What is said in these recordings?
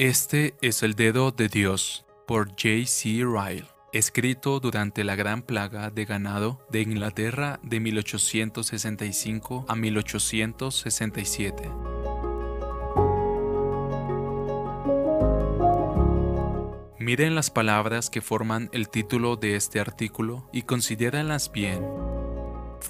Este es el dedo de Dios por J. C. Ryle, escrito durante la Gran Plaga de Ganado de Inglaterra de 1865 a 1867. Miren las palabras que forman el título de este artículo y considéralas bien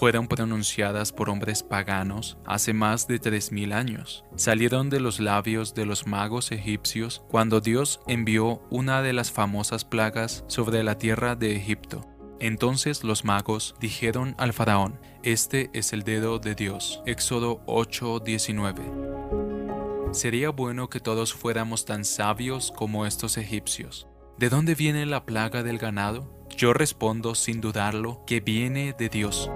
fueron pronunciadas por hombres paganos hace más de 3.000 años. Salieron de los labios de los magos egipcios cuando Dios envió una de las famosas plagas sobre la tierra de Egipto. Entonces los magos dijeron al faraón, Este es el dedo de Dios. Éxodo 8:19. Sería bueno que todos fuéramos tan sabios como estos egipcios. ¿De dónde viene la plaga del ganado? Yo respondo sin dudarlo que viene de Dios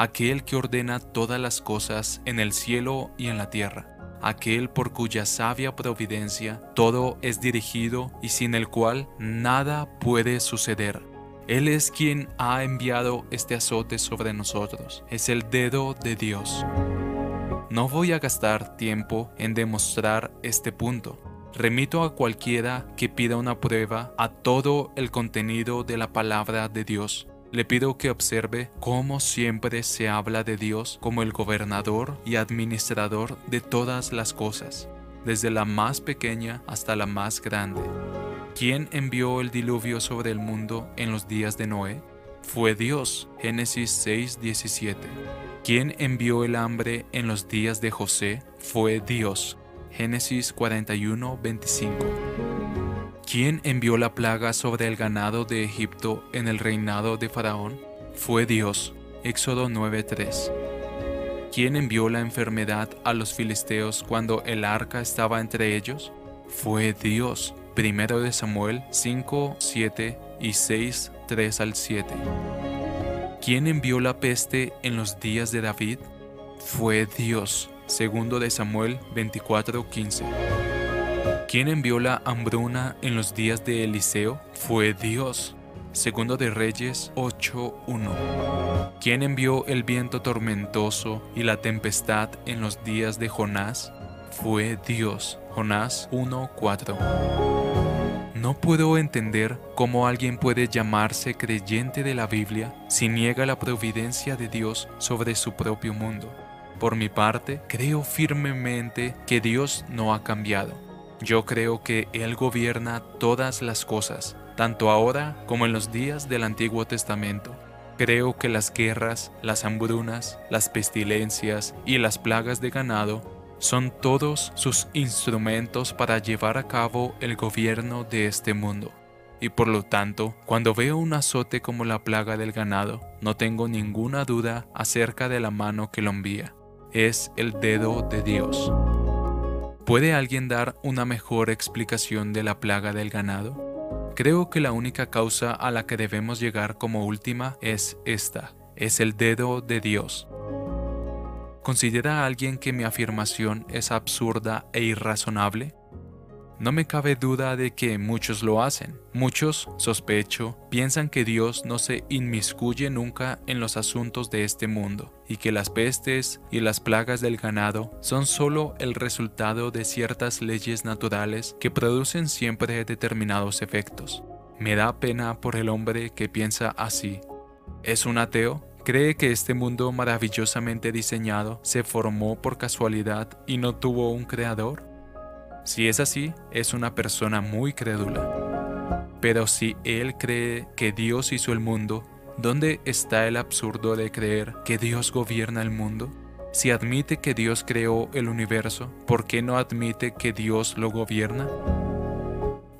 aquel que ordena todas las cosas en el cielo y en la tierra, aquel por cuya sabia providencia todo es dirigido y sin el cual nada puede suceder. Él es quien ha enviado este azote sobre nosotros, es el dedo de Dios. No voy a gastar tiempo en demostrar este punto. Remito a cualquiera que pida una prueba a todo el contenido de la palabra de Dios le pido que observe cómo siempre se habla de Dios como el gobernador y administrador de todas las cosas, desde la más pequeña hasta la más grande. ¿Quién envió el diluvio sobre el mundo en los días de Noé? Fue Dios. Génesis 6:17. ¿Quién envió el hambre en los días de José? Fue Dios. Génesis 41:25. ¿Quién envió la plaga sobre el ganado de Egipto en el reinado de Faraón? Fue Dios. Éxodo 9:3. ¿Quién envió la enfermedad a los filisteos cuando el arca estaba entre ellos? Fue Dios. Primero de Samuel 5, 7 y 6, 3 al 7. ¿Quién envió la peste en los días de David? Fue Dios. Segundo de Samuel 24, 15. ¿Quién envió la hambruna en los días de Eliseo? Fue Dios. Segundo de Reyes 8.1. ¿Quién envió el viento tormentoso y la tempestad en los días de Jonás? Fue Dios. Jonás 1.4. No puedo entender cómo alguien puede llamarse creyente de la Biblia si niega la providencia de Dios sobre su propio mundo. Por mi parte, creo firmemente que Dios no ha cambiado yo creo que Él gobierna todas las cosas, tanto ahora como en los días del Antiguo Testamento. Creo que las guerras, las hambrunas, las pestilencias y las plagas de ganado son todos sus instrumentos para llevar a cabo el gobierno de este mundo. Y por lo tanto, cuando veo un azote como la plaga del ganado, no tengo ninguna duda acerca de la mano que lo envía. Es el dedo de Dios. ¿Puede alguien dar una mejor explicación de la plaga del ganado? Creo que la única causa a la que debemos llegar como última es esta, es el dedo de Dios. ¿Considera alguien que mi afirmación es absurda e irrazonable? No me cabe duda de que muchos lo hacen. Muchos, sospecho, piensan que Dios no se inmiscuye nunca en los asuntos de este mundo y que las pestes y las plagas del ganado son solo el resultado de ciertas leyes naturales que producen siempre determinados efectos. Me da pena por el hombre que piensa así. ¿Es un ateo? ¿Cree que este mundo maravillosamente diseñado se formó por casualidad y no tuvo un creador? Si es así, es una persona muy crédula. Pero si él cree que Dios hizo el mundo, ¿dónde está el absurdo de creer que Dios gobierna el mundo? Si admite que Dios creó el universo, ¿por qué no admite que Dios lo gobierna?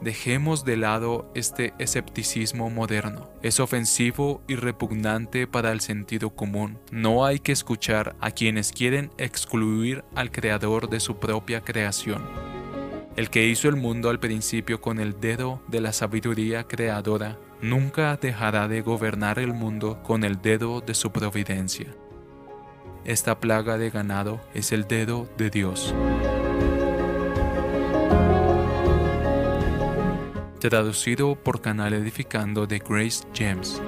Dejemos de lado este escepticismo moderno. Es ofensivo y repugnante para el sentido común. No hay que escuchar a quienes quieren excluir al creador de su propia creación. El que hizo el mundo al principio con el dedo de la sabiduría creadora, nunca dejará de gobernar el mundo con el dedo de su providencia. Esta plaga de ganado es el dedo de Dios. Traducido por Canal Edificando de Grace James.